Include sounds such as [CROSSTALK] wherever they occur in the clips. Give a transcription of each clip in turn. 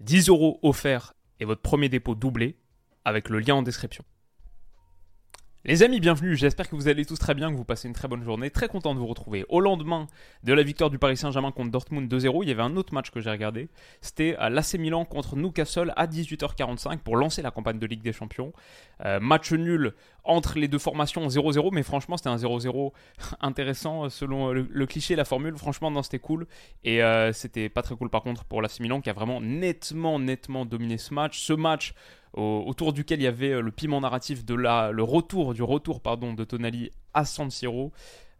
10 euros offerts et votre premier dépôt doublé avec le lien en description. Les amis, bienvenue. J'espère que vous allez tous très bien, que vous passez une très bonne journée. Très content de vous retrouver. Au lendemain de la victoire du Paris Saint-Germain contre Dortmund 2-0, il y avait un autre match que j'ai regardé. C'était l'AC Milan contre Newcastle à 18h45 pour lancer la campagne de Ligue des Champions. Euh, match nul entre les deux formations 0-0, mais franchement, c'était un 0-0 [LAUGHS] intéressant selon le, cliché, la formule. Franchement, non, c'était cool. Et euh, c'était pas très cool par contre pour l'AC Milan qui a vraiment nettement, nettement dominé ce match. Ce match autour duquel il y avait euh, le piment narratif de la, le retour du retour pardon, de Tonali à San Siro.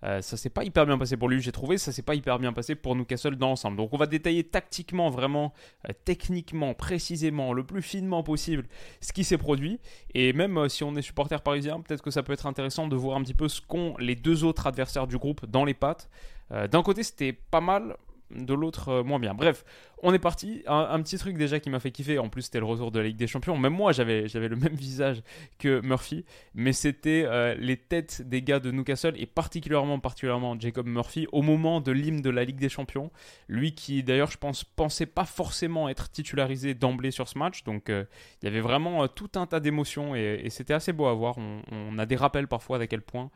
Euh, ça s'est pas hyper bien passé pour lui, j'ai trouvé. Ça s'est pas hyper bien passé pour Newcastle dans l'ensemble. Donc on va détailler tactiquement, vraiment, euh, techniquement, précisément, le plus finement possible ce qui s'est produit. Et même si on est supporter parisien, peut-être que ça peut être intéressant de voir un petit peu ce qu'ont les deux autres adversaires du groupe dans les pattes. D'un côté, c'était pas mal de l'autre euh, moins bien. Bref, on est parti. Un, petit truc déjà qui m'a fait kiffer, en plus c'était le retour de la Ligue des Champions. Même moi j'avais, j'avais le même visage que Murphy, mais c'était euh, les têtes des gars de Newcastle et particulièrement, particulièrement Jacob Murphy au moment de l'hymne de la Ligue des Champions. Lui qui d'ailleurs je pense pensait pas forcément être titularisé d'emblée sur ce match, donc euh, il y avait vraiment tout un tas d'émotions et, c'était assez beau à voir. On, a des rappels parfois d'à quel point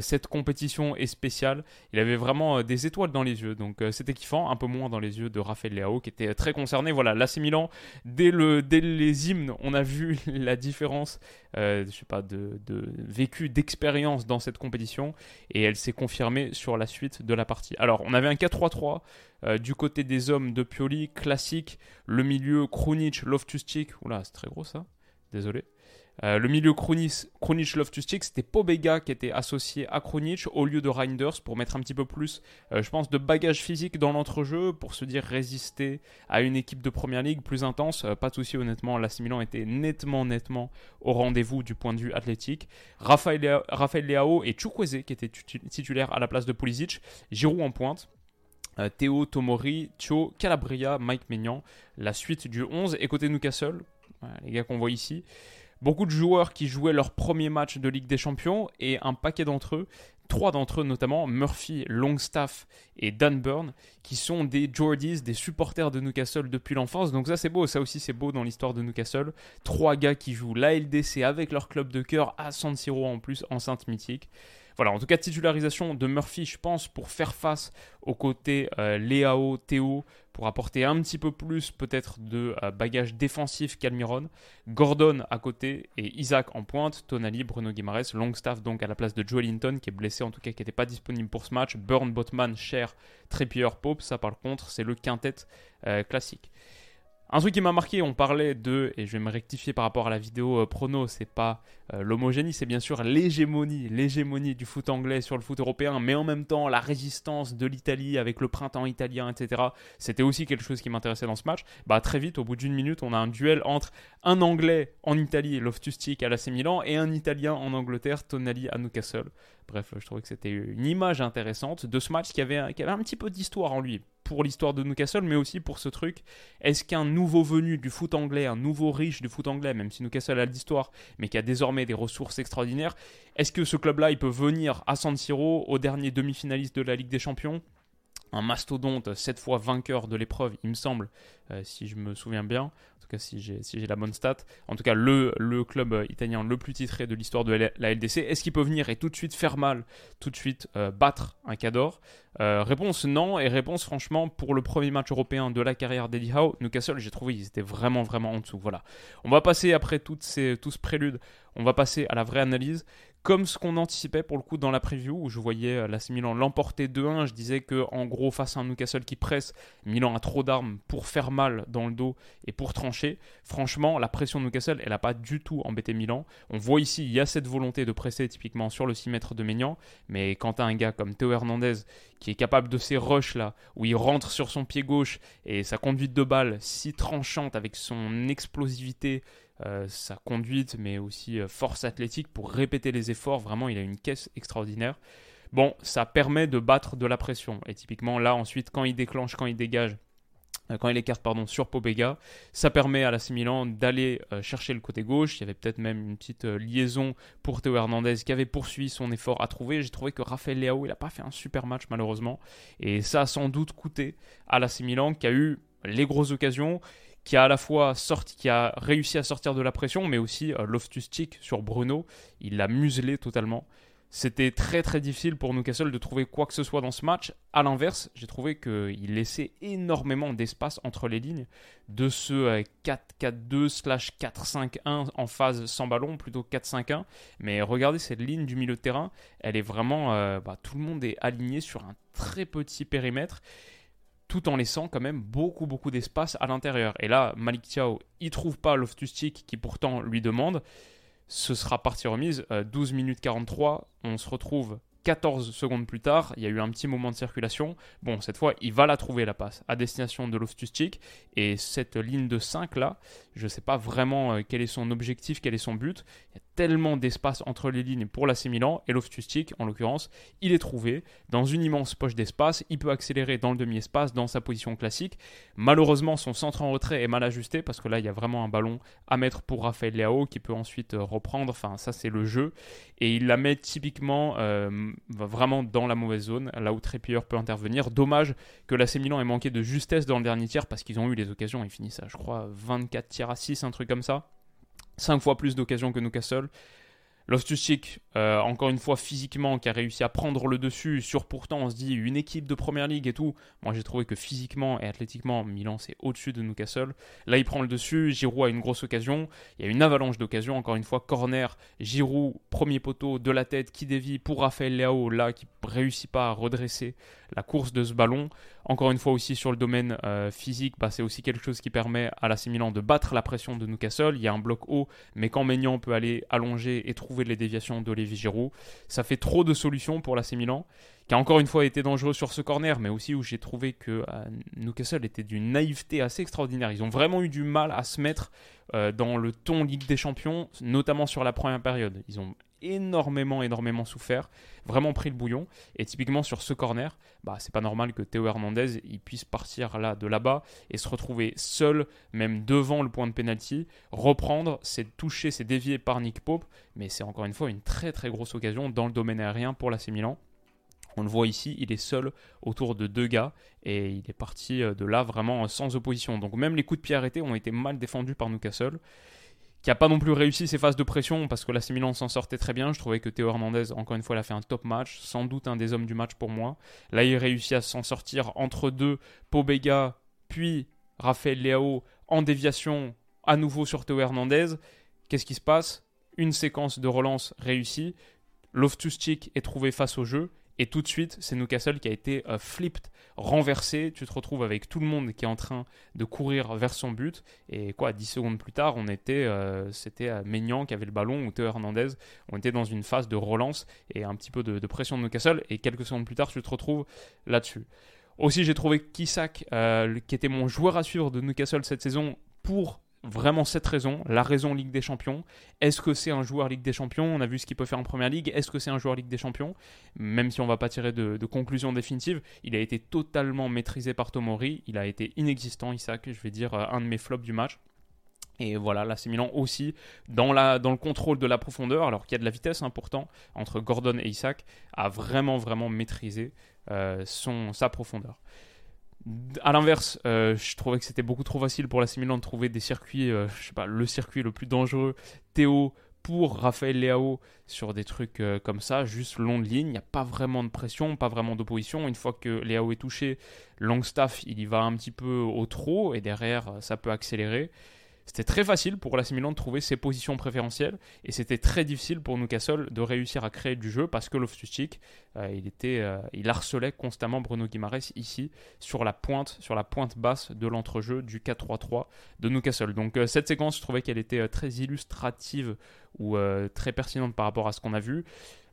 cette compétition est spéciale. Il avait vraiment des étoiles dans les yeux, donc c'était kiffant un peu moins dans les yeux de Raphaël Leao qui était très concerné. Voilà, l'AC Milan, dès, le, dès les hymnes, on a vu [LAUGHS] la différence, euh, je sais pas, de, vécu, d'expérience dans cette compétition et elle s'est confirmée sur la suite de la partie. Alors, on avait un 4-3-3 euh, du côté des hommes de Pioli, classique, le milieu Krunic, Loftus-Cheek, oula, c'est très gros ça, désolé. Euh, le milieu Krunic Love to Stick, c'était Pobega qui était associé à Krunic au lieu de Reinders pour mettre un petit peu plus, euh, je pense, de bagage physique dans l'entrejeu pour se dire résister à une équipe de première ligue plus intense. Euh, pas de souci, honnêtement, la Milan était nettement, nettement au rendez-vous du point de vue athlétique. Raphaël, Leao et Chukwueze qui étaient titulaires à la place de Pulisic. Giroud en pointe. Théo, Tomori, Thio, Calabria, Mike Maignan. La suite du 11. Et côté Newcastle, les gars qu'on voit ici. Beaucoup de joueurs qui jouaient leur premier match de Ligue des Champions et un paquet d'entre eux, trois d'entre eux notamment, Murphy, Longstaff et Dan Burn, qui sont des Geordies, des supporters de Newcastle depuis l'enfance. Donc ça c'est beau, ça aussi c'est beau dans l'histoire de Newcastle. Trois gars qui jouent la LDC avec leur club de cœur à San Siro en plus, enceinte mythique. Voilà, en tout cas, titularisation de Murphy, je pense, pour faire face au côté euh, Léao, Théo, pour apporter un petit peu plus peut-être de euh, bagage défensif qu'Almiron. Gordon à côté et Isaac en pointe. Tonali, Bruno Guimaraes, Longstaff donc à la place de Joe Linton qui est blessé en tout cas qui n'était pas disponible pour ce match. Burn, Botman, Cher, Trippier, Pope. Ça par contre c'est le quintet euh, classique. Un truc qui m'a marqué, on parlait de, et je vais me rectifier par rapport à la vidéo euh, prono, c'est pas euh, l'homogénie, c'est bien sûr l'hégémonie, l'hégémonie du foot anglais sur le foot européen, mais en même temps la résistance de l'Italie avec le printemps italien, etc. C'était aussi quelque chose qui m'intéressait dans ce match. Bah très vite, au bout d'une minute, on a un duel entre un Anglais en Italie, Loftus-Cheek à l'AC Milan, et un Italien en Angleterre, Tonali à Newcastle. Bref, je trouvais que c'était une image intéressante de ce match qui avait un petit peu d'histoire en lui pour l'histoire de Newcastle, mais aussi pour ce truc. Est-ce qu'un nouveau venu du foot anglais, un nouveau riche du foot anglais, même si Newcastle a l'histoire, mais qui a désormais des ressources extraordinaires, est-ce que ce club-là, il peut venir à San Siro, au dernier demi-finaliste de la Ligue des Champions? Un mastodonte, cette fois vainqueur de l'épreuve, il me semble, euh, si je me souviens bien, tout cas si j'ai si la bonne stat, en tout cas le, club euh, italien le plus titré de l'histoire de la LDC, est-ce qu'il peut venir et tout de suite faire mal, tout de suite euh, battre un Cador? Réponse non, et réponse franchement pour le premier match européen de la carrière d'Eddie Howe, Newcastle, j'ai trouvé qu'ils étaient vraiment vraiment en dessous. Voilà. On va passer après toutes ces, tout ce prélude, on va passer à la vraie analyse. Comme ce qu'on anticipait pour le coup dans la preview où je voyais euh, l'AC Milan l'emporter 2-1. Je disais que en gros face à un Newcastle qui presse, Milan a trop d'armes pour faire mal dans le dos et pour trancher. Franchement, la pression de Newcastle, elle n'a pas du tout embêté Milan. On voit ici, il y a cette volonté de presser typiquement sur le 6 mètres de Maignan, mais quand tu un gars comme Théo Hernandez qui est capable de ces rushs là où il rentre sur son pied gauche et sa conduite de balle si tranchante avec son explosivité euh, sa conduite, mais aussi euh, force athlétique pour répéter les efforts. Vraiment, il a une caisse extraordinaire. Bon, ça permet de battre de la pression. Et typiquement, là, ensuite, quand il déclenche, quand il dégage, euh, quand il écarte pardon, sur Pobega, ça permet à la Milan d'aller chercher le côté gauche. Il y avait peut-être même une petite liaison pour Théo Hernandez qui avait poursuivi son effort à trouver. J'ai trouvé que Raphaël Leao, il n'a pas fait un super match malheureusement. Et ça a sans doute coûté à la Milan qui a eu les grosses occasions qui a à la fois sorti, qui a réussi à sortir de la pression, mais aussi euh, Loftus Cheek sur Bruno, il l'a muselé totalement. C'était très très difficile pour Newcastle de trouver quoi que ce soit dans ce match. A l'inverse, j'ai trouvé qu'il laissait énormément d'espace entre les lignes de ce 4-4-2 slash 4-5-1 en phase sans ballon, plutôt 4-5-1. Mais regardez cette ligne du milieu de terrain, elle est vraiment... Euh, bah, tout le monde est aligné sur un très petit périmètre tout en laissant quand même beaucoup beaucoup d'espace à l'intérieur. Et là, Malik Tiao, il trouve pas loftus qui pourtant lui demande. Ce sera partie remise, 12 euh, minutes 43, on se retrouve 14 secondes plus tard, il y a eu un petit moment de circulation. Bon, cette fois, il va la trouver la passe à destination de loftus Et cette ligne de 5 là, je ne sais pas vraiment euh, quel est son objectif, quel est son but. Tellement d'espace entre les lignes pour l'AC et loftus en l'occurrence, il est trouvé dans une immense poche d'espace. Il peut accélérer dans le demi-espace, dans sa position classique. Malheureusement, son centre en retrait est mal ajusté parce que là, il y a vraiment un ballon à mettre pour Raphaël Leao qui peut ensuite euh, reprendre. Enfin, ça, c'est le jeu. Et il la met typiquement euh, vraiment dans la mauvaise zone, là où Trépilleur peut intervenir. Dommage que l'AC Milan ait manqué de justesse dans le dernier tiers parce qu'ils ont eu les occasions. Ils finissent à, je crois, 24 tirs à 6, un truc comme ça. 5 fois plus d'occasions que Newcastle. Loftus euh, encore une fois physiquement, qui a réussi à prendre le dessus sur pourtant, on se dit une équipe de première ligue et tout. Moi j'ai trouvé que physiquement et athlétiquement, Milan c'est au-dessus de Newcastle. Là il prend le dessus, Giroud a une grosse occasion. Il y a une avalanche d'occasions, encore une fois, corner, Giroud, premier poteau de la tête qui dévie pour Raphaël Leao, là qui réussit pas à redresser la course de ce ballon. Encore une fois aussi sur le domaine euh, physique, bah, c'est aussi quelque chose qui permet à l'AC Milan de battre la pression de Newcastle. Il y a un bloc haut, mais quand Maignan peut aller allonger et trouver les déviations d'Olivier Giroud, ça fait trop de solutions pour l'AC Milan, qui a encore une fois été dangereux sur ce corner, mais aussi où j'ai trouvé que euh, Newcastle était d'une naïveté assez extraordinaire. Ils ont vraiment eu du mal à se mettre euh, dans le ton Ligue des Champions, notamment sur la première période. Ils ont énormément, énormément souffert, vraiment pris le bouillon. Et typiquement sur ce corner, bah, c'est pas normal que Théo Hernandez il puisse partir là de là-bas et se retrouver seul, même devant le point de pénalty, reprendre, c'est touché, c'est dévié par Nick Pope, mais c'est encore une fois une très très grosse occasion dans le domaine aérien pour l'AC Milan. On le voit ici, il est seul autour de deux gars et il est parti euh, de là vraiment sans opposition. Donc même les coups de pied arrêtés ont été mal défendus par Newcastle qui n'a pas non plus réussi ses phases de pression parce que la Milan s'en sortait très bien. Je trouvais que Théo Hernandez, encore une fois, il a fait un top match, sans doute un des hommes du match pour moi. Là, il réussit à s'en sortir entre deux, Pobega, puis Raphaël Leao en déviation à nouveau sur Théo Hernandez. Qu'est-ce qui se passe? Une séquence de relance réussie. loftus est trouvé face au jeu et tout de suite, c'est Newcastle qui a été euh, flipped, renversé. Tu te retrouves avec tout le monde qui est en train de courir vers son but. Et quoi, 10 secondes plus tard, on était, euh, c'était euh, Maignan qui avait le ballon ou Théo Hernandez. On était dans une phase de relance et un petit peu de, pression de Newcastle. Et quelques secondes plus tard, tu te retrouves là-dessus. Aussi, j'ai trouvé Kisak, qui était mon joueur à suivre de Newcastle cette saison, pour vraiment cette raison, la raison Ligue des Champions. Est-ce que c'est un joueur Ligue des Champions? On a vu ce qu'il peut faire en Première Ligue. Est-ce que c'est un joueur Ligue des Champions? Même si on ne va pas tirer de, conclusion définitive, il a été totalement maîtrisé par Tomori. Il a été inexistant, Isaac. Je vais dire euh, un de mes flops du match. Et voilà, là c'est Milan aussi dans, le contrôle de la profondeur, alors qu'il y a de la vitesse hein, pourtant entre Gordon et Isaac, a vraiment vraiment maîtrisé euh, sa profondeur. À l'inverse, euh, je trouvais que c'était beaucoup trop facile pour la Milan de trouver des circuits, euh, je sais pas, le circuit le plus dangereux, Théo pour Raphaël Leao sur des trucs euh, comme ça, juste long de ligne. Il n'y a pas vraiment de pression, pas vraiment d'opposition. Une fois que Leao est touché, Longstaff, il y va un petit peu au trop et derrière, ça peut accélérer. C'était très facile pour l'AC de trouver ses positions préférentielles et c'était très difficile pour Newcastle de réussir à créer du jeu parce que Loftus-Cheek, euh, il, était, euh, il harcelait constamment Bruno Guimaraes ici sur la pointe, sur la pointe basse de l'entrejeu du 4-3-3 de Newcastle. Donc euh, cette séquence, je trouvais qu'elle était très illustrative ou très pertinente par rapport à ce qu'on a vu.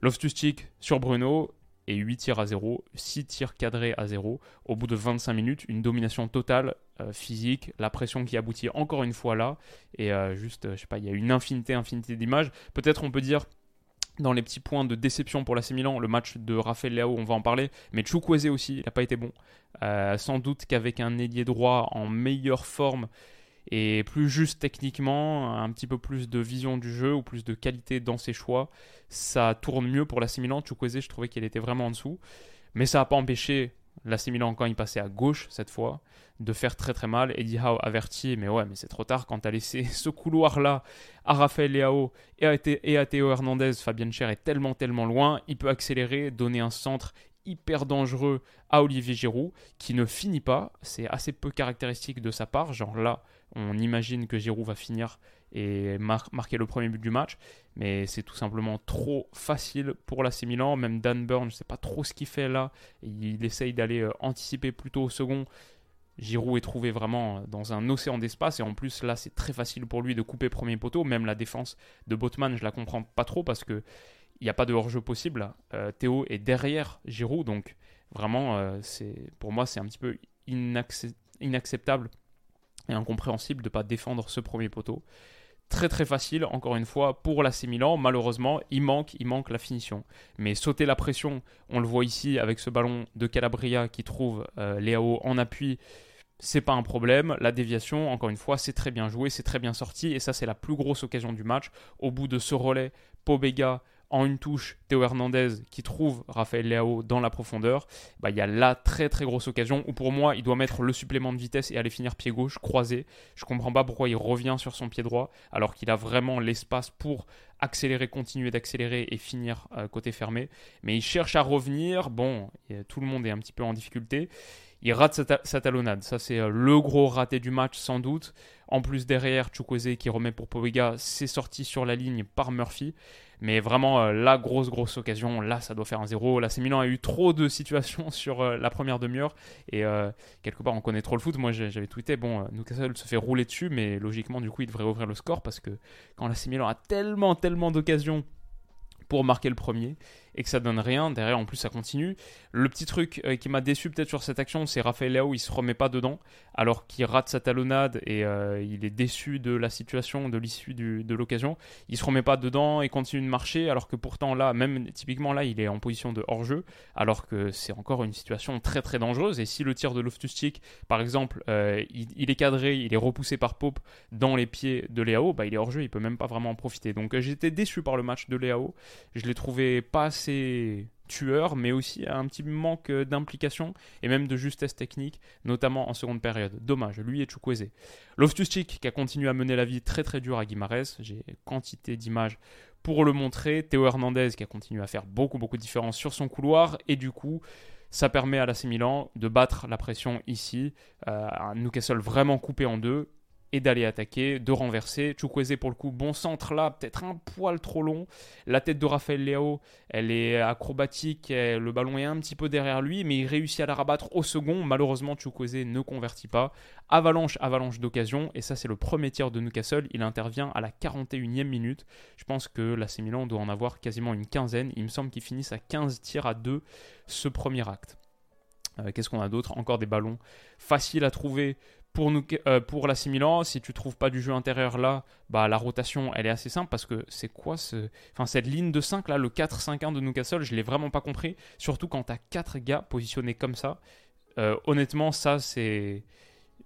Loftus-Cheek sur Bruno, et 8 tirs à 0, 6 tirs cadrés à 0. Au bout de 25 minutes, une domination totale euh, physique, la pression qui aboutit encore une fois là, et euh, juste, je sais pas, il y a une infinité, infinité d'images. Peut-être on peut dire dans les petits points de déception pour l'AC Milan, le match de Rafael Leao, on va en parler, mais Chukwueze aussi, il n'a pas été bon. Euh, sans doute qu'avec un ailier droit en meilleure forme, et plus juste techniquement, un petit peu plus de vision du jeu ou plus de qualité dans ses choix, ça tourne mieux pour l'AC Milan. Chukwueze, je trouvais qu'il était vraiment en dessous, mais ça n'a pas empêché l'AC Milan quand il passait à gauche cette fois de faire très très mal. Eddie Howe averti, mais ouais, mais c'est trop tard quand tu as laissé [LAUGHS] ce couloir-là à Rafael Leao et à, et à Théo Hernandez. Fabien Cher est tellement tellement loin, il peut accélérer, donner un centre hyper dangereux à Olivier Giroud qui ne finit pas. C'est assez peu caractéristique de sa part. Genre là, on imagine que Giroud va finir et marquer le premier but du match, mais c'est tout simplement trop facile pour l'AC Milan. Même Dan Burn, je ne sais pas trop ce qu'il fait là. Il essaye d'aller euh, anticiper plutôt au second. Giroud est trouvé vraiment dans un océan d'espace et en plus là c'est très facile pour lui de couper premier poteau. Même la défense de Botman, je la comprends pas trop parce que il n'y a pas de hors-jeu possible. Euh, Théo est derrière Giroud, donc vraiment euh, pour moi c'est un petit peu inacceptable et incompréhensible de ne pas défendre ce premier poteau. Très très facile, encore une fois, pour l'AC Milan. Malheureusement, il manque, il manque la finition. Mais sauter la pression, on le voit ici avec ce ballon de Calabria qui trouve euh, Léao en appui c'est pas un problème. La déviation, encore une fois, c'est très bien joué, c'est très bien sorti, et ça, c'est la plus grosse occasion du match. Au bout de ce relais, Pobega en une touche, Théo Hernandez qui trouve Raphaël Leao dans la profondeur, bah, il y a là très très grosse occasion où pour moi il doit mettre le supplément de vitesse et aller finir pied gauche croisé. Je comprends pas pourquoi il revient sur son pied droit alors qu'il a vraiment l'espace pour accélérer, continuer d'accélérer et finir euh, côté fermé. Mais il cherche à revenir. Bon, tout le monde est un petit peu en difficulté. Il rate sa, talonnade. Ça, c'est euh, le gros raté du match, sans doute. En plus, derrière, Chukwueze qui remet pour Povega, c'est sorti sur la ligne par Murphy. Mais vraiment, euh, la grosse, grosse occasion, là, ça doit faire un zéro. Là, Milan a eu trop de situations [LAUGHS] sur euh, la première demi-heure. Et quelque part, on connaît trop le foot. Moi, j'avais tweeté, bon, Newcastle se fait rouler dessus, mais logiquement, du coup, il devrait ouvrir le score parce que quand la Milan a tellement, tellement d'occasions pour marquer le premier et que ça donne rien. Derrière, en plus, ça continue. Le petit truc euh, qui m'a déçu peut-être sur cette action, c'est Raphaël Leao, il se remet pas dedans, alors qu'il rate sa talonnade et euh, il est déçu de la situation, de l'issue de l'occasion. Il se remet pas dedans et continue de marcher, alors que pourtant là, même typiquement là, il est en position de hors-jeu, alors que c'est encore une situation très très dangereuse. Et si le tir de Loftus-Cheek, par exemple, euh, il, est cadré, il est repoussé par Pope dans les pieds de Leao, bah, il est hors-jeu, il peut même pas vraiment en profiter. Donc j'étais déçu par le match de Leao. Je l'ai trouvé pas assez tueur, mais aussi un petit manque d'implication et même de justesse technique, notamment en seconde période. Dommage, lui et Chukwueze. Loftus-Cheek qui a continué à mener la vie très très dure à Guimarães, j'ai quantité d'images pour le montrer. Théo Hernandez qui a continué à faire beaucoup beaucoup de différence sur son couloir et du coup ça permet à l'AC Milan de battre la pression ici. Euh, un Newcastle vraiment coupé en deux et d'aller attaquer, de renverser. Chukwueze pour le coup, bon centre là, peut-être un poil trop long. La tête de Raphaël Leao, elle est acrobatique, le ballon est un petit peu derrière lui, mais il réussit à la rabattre au second. Malheureusement, Chukwueze ne convertit pas. Avalanche, avalanche d'occasion, et ça c'est le premier tir de Newcastle. Il intervient à la 41e minute. Je pense que la Milan doit en avoir quasiment une quinzaine. Il me semble qu'ils finissent à 15 tirs à 2 ce premier acte. Euh, qu'est-ce qu'on a d'autre? Encore des ballons faciles à trouver pour, nous, euh, pour la Milan, si tu trouves pas du jeu intérieur là, bah, la rotation elle est assez simple parce que c'est quoi ce... enfin, cette ligne de 5 là, le 4-5-1 de Newcastle, je l'ai vraiment pas compris. Surtout quand tu as 4 gars positionnés comme ça. Euh, honnêtement, ça c'est.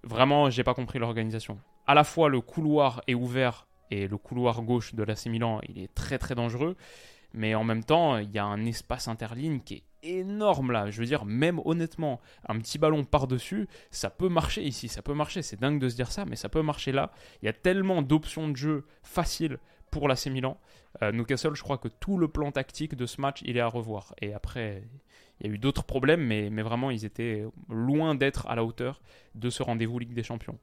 Vraiment, j'ai pas compris l'organisation. À la fois le couloir est ouvert et le couloir gauche de la Milan il est très très dangereux. Mais en même temps, il y a un espace interligne qui est énorme là. Je veux dire, même honnêtement, un petit ballon par-dessus, ça peut marcher ici, ça peut marcher. C'est dingue de se dire ça, mais ça peut marcher là. Il y a tellement d'options de jeu faciles pour l'AC Milan. Euh, Newcastle, je crois que tout le plan tactique de ce match, il est à revoir. Et après, il y a eu d'autres problèmes, mais, mais vraiment, ils étaient loin d'être à la hauteur de ce rendez-vous Ligue des Champions.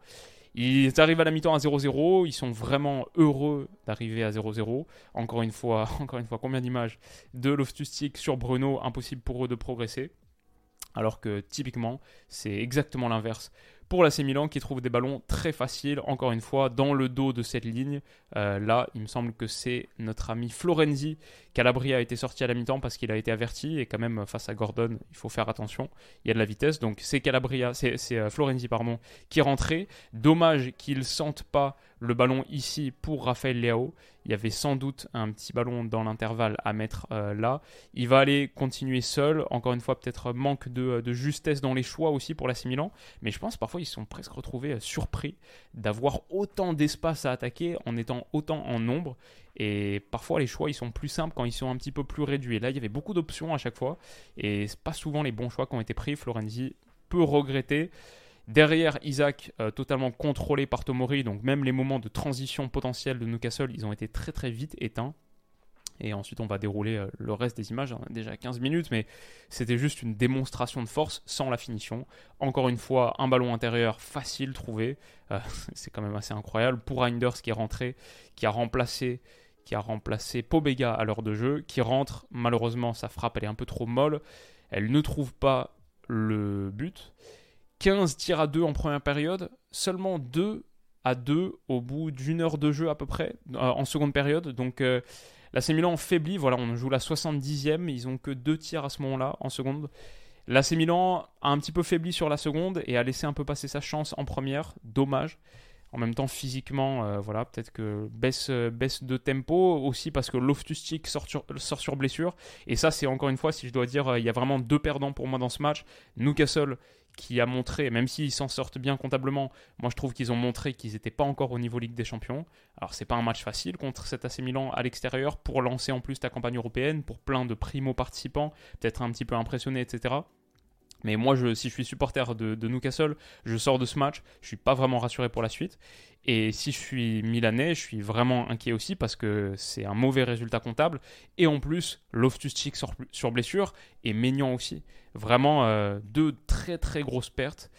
Ils arrivent à la mi-temps à 0-0, ils sont vraiment heureux d'arriver à 0-0. Encore une fois, [LAUGHS] encore une fois, combien d'images de loftus sur Bruno, impossible pour eux de progresser. Alors que typiquement, c'est exactement l'inverse pour l'AC qui trouve des ballons très faciles, encore une fois, dans le dos de cette ligne. Euh, là, il me semble que c'est notre ami Florenzi. Calabria a été sorti à la mi-temps parce qu'il a été averti et quand même face à Gordon, il faut faire attention. Il y a de la vitesse, donc c'est Calabria, c'est euh, Florenzi pardon, qui est rentré. Dommage qu'il sente pas le ballon ici pour Raphaël Leao. Il y avait sans doute un petit ballon dans l'intervalle à mettre euh, là. Il va aller continuer seul. Encore une fois, peut-être manque de, justesse dans les choix aussi pour l'AC Milan. Mais je pense parfois ils sont presque retrouvés euh, surpris d'avoir autant d'espace à attaquer en étant autant en nombre. Et parfois les choix ils sont plus simples quand ils sont un petit peu plus réduits. Là il y avait beaucoup d'options à chaque fois. Et c'est pas souvent les bons choix qui ont été pris. Florenzi peut regretter. Derrière, Isaac, euh, totalement contrôlé par Tomori, donc même les moments de transition potentielle de Newcastle, ils ont été très très vite éteints. Et ensuite, on va dérouler euh, le reste des images, on a déjà 15 minutes, mais c'était juste une démonstration de force sans la finition. Encore une fois, un ballon intérieur facile trouvé, euh, [LAUGHS] c'est quand même assez incroyable. Pour Reinders qui est rentré, qui a remplacé qui a remplacé Pobega à l'heure de jeu, qui rentre, malheureusement sa frappe elle est un peu trop molle, elle ne trouve pas le but. 15 tirs à 2 en première période, seulement 2 à 2 au bout d'une heure de jeu à peu près euh, en seconde période. Donc euh, la Milan faiblit, voilà, on joue la 70e, ils ont que 2 tirs à ce moment-là en seconde. La Milan a un petit peu faibli sur la seconde et a laissé un peu passer sa chance en première, dommage. En même temps, physiquement, euh, voilà, peut-être que baisse, baisse de tempo aussi parce que loftus sort sur, sort sur blessure. Et ça, c'est encore une fois, si je dois dire, il y a vraiment deux perdants pour moi dans ce match. Newcastle qui a montré, même s'ils s'en sortent bien comptablement, moi je trouve qu'ils ont montré qu'ils n'étaient pas encore au niveau Ligue des Champions. Alors c'est pas un match facile contre cet AC Milan à l'extérieur pour lancer en plus ta campagne européenne, pour plein de primo-participants, peut-être un petit peu impressionnés, etc. Mais moi, si je suis supporter de, Newcastle, je sors de ce match, je suis pas vraiment rassuré pour la suite. Et si je suis milanais, je suis vraiment inquiet aussi parce que c'est un mauvais résultat comptable. Et en plus, Loftus-Cheek sur, sur, blessure et Maignan aussi. Vraiment euh, deux très très grosses pertes.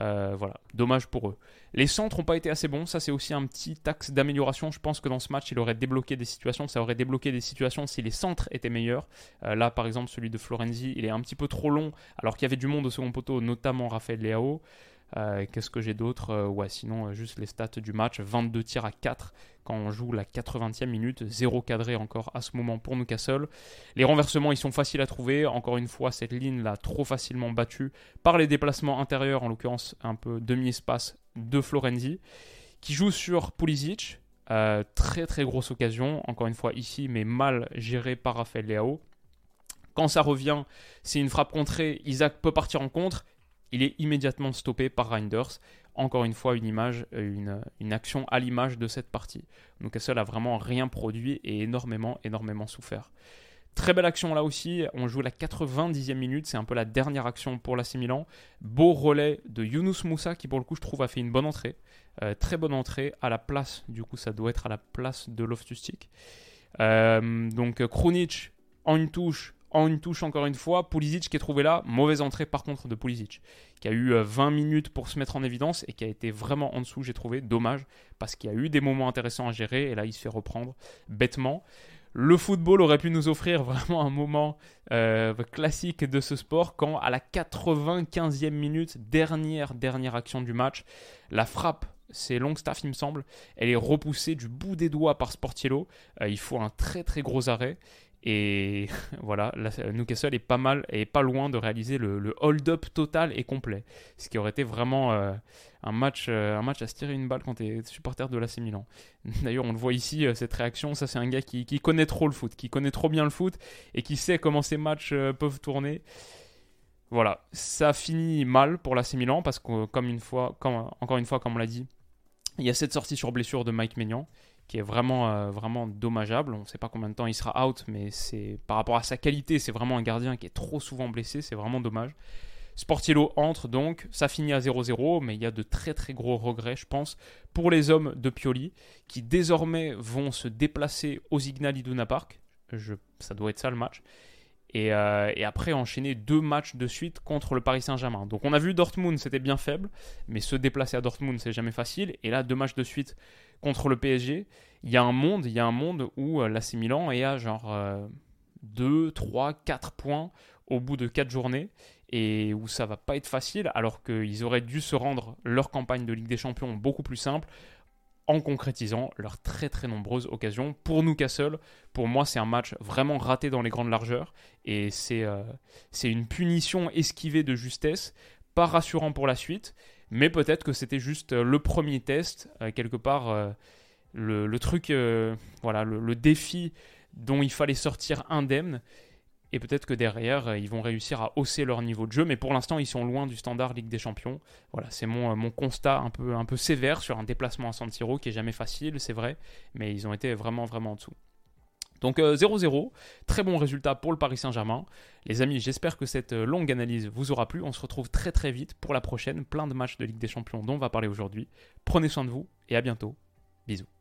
Euh, voilà, dommage pour eux. Les centres n'ont pas été assez bons, ça c'est aussi un petit axe d'amélioration. Je pense que dans ce match, il aurait débloqué des situations, ça aurait débloqué des situations si les centres étaient meilleurs. Euh, là, par exemple, celui de Florenzi, il est un petit peu trop long, alors qu'il y avait du monde au second poteau, notamment Raphaël Leao. Euh, qu'est-ce que j'ai d'autre euh, Ouais, sinon, juste les stats du match 22 tirs à 4 quand on joue la 80e minute, 0 cadré encore à ce moment pour Newcastle. Les renversements, ils sont faciles à trouver. Encore une fois, cette ligne là trop facilement battue par les déplacements intérieurs, en l'occurrence un peu demi-espace de Florenzi, qui joue sur Pulisic. Euh, très très grosse occasion, encore une fois ici, mais mal géré par Rafael Leao. Quand ça revient, c'est une frappe contrée, Isaac peut partir en contre, il est immédiatement stoppé par Reinders. Encore une fois, une image, une, une action à l'image de cette partie. Newcastle a vraiment rien produit et énormément, énormément souffert. Très belle action là aussi, on joue la 90e minute, c'est un peu la dernière action pour l'AC Milan. Beau relais de Yunus Moussa qui pour le coup je trouve a fait une bonne entrée. Euh, très bonne entrée à la place, du coup ça doit être à la place de Loftus-Cheek. Euh, donc Krunic en une touche, en une touche encore une fois. Pulisic qui est trouvé là, mauvaise entrée par contre de Pulisic, qui a eu 20 euh, minutes pour se mettre en évidence et qui a été vraiment en dessous, j'ai trouvé, dommage, parce qu'il y a eu des moments intéressants à gérer et là il se fait reprendre bêtement. Le football aurait pu nous offrir [LAUGHS] vraiment un moment euh, classique de ce sport quand à la 95e minute, dernière, dernière action du match, la frappe c'est Longstaff il me semble, elle est repoussée du bout des doigts par Sportiello, euh, il faut un très très gros arrêt et [LAUGHS] voilà, Newcastle est pas mal et pas loin de réaliser le, hold-up total et complet. Ce qui aurait été vraiment euh, un, match, euh, un match à se tirer une balle quand tu es supporter de l'AC Milan. [LAUGHS] D'ailleurs, on le voit ici, euh, cette réaction. Ça, c'est un gars qui, connaît trop le foot, qui connaît trop bien le foot et qui sait comment ces matchs peuvent tourner. Voilà, ça finit mal pour l'AC Milan parce que, comme une fois, comme, encore une fois, comme on l'a dit, il y a cette sortie sur blessure de Mike Maignan qui est vraiment, euh, vraiment dommageable. On ne sait pas combien de temps il sera out, mais c'est par rapport à sa qualité, c'est vraiment un gardien qui est trop souvent blessé, c'est vraiment dommage. Sportiello entre donc, ça finit à 0-0, mais il y a de très très gros regrets, je pense, pour les hommes de Pioli, qui désormais vont se déplacer au Signal Iduna Park. Je, ça doit être ça le match. et, euh, et, après enchaîner deux matchs de suite contre le Paris Saint-Germain. Donc on a vu Dortmund, c'était bien faible, mais se déplacer à Dortmund, c'est jamais facile. Et là, deux matchs de suite contre le PSG, il y a un monde, il y a un monde où euh, l'AC Milan est à genre 2, 3, 4 points au bout de 4 journées et où ça va pas être facile alors qu'ils auraient dû se rendre leur campagne de Ligue des Champions beaucoup plus simple en concrétisant leurs très très nombreuses occasions. Pour Newcastle, pour moi, c'est un match vraiment raté dans les grandes largeurs et c'est euh, une punition esquivée de justesse, pas rassurant pour la suite, mais peut-être que c'était juste euh, le premier test, euh, quelque part, le, truc, voilà, le, défi dont il fallait sortir indemne. Et peut-être que derrière, euh, ils vont réussir à hausser leur niveau de jeu. Mais pour l'instant, ils sont loin du standard Ligue des Champions. Voilà, c'est mon, euh, constat un peu, un peu sévère sur un déplacement à San qui est jamais facile, c'est vrai. Mais ils ont été vraiment, vraiment en dessous. Donc 0-0, euh, très bon résultat pour le Paris Saint-Germain. Les amis, j'espère que cette longue analyse vous aura plu. On se retrouve très très vite pour la prochaine. Plein de matchs de Ligue des Champions dont on va parler aujourd'hui. Prenez soin de vous et à bientôt. Bisous.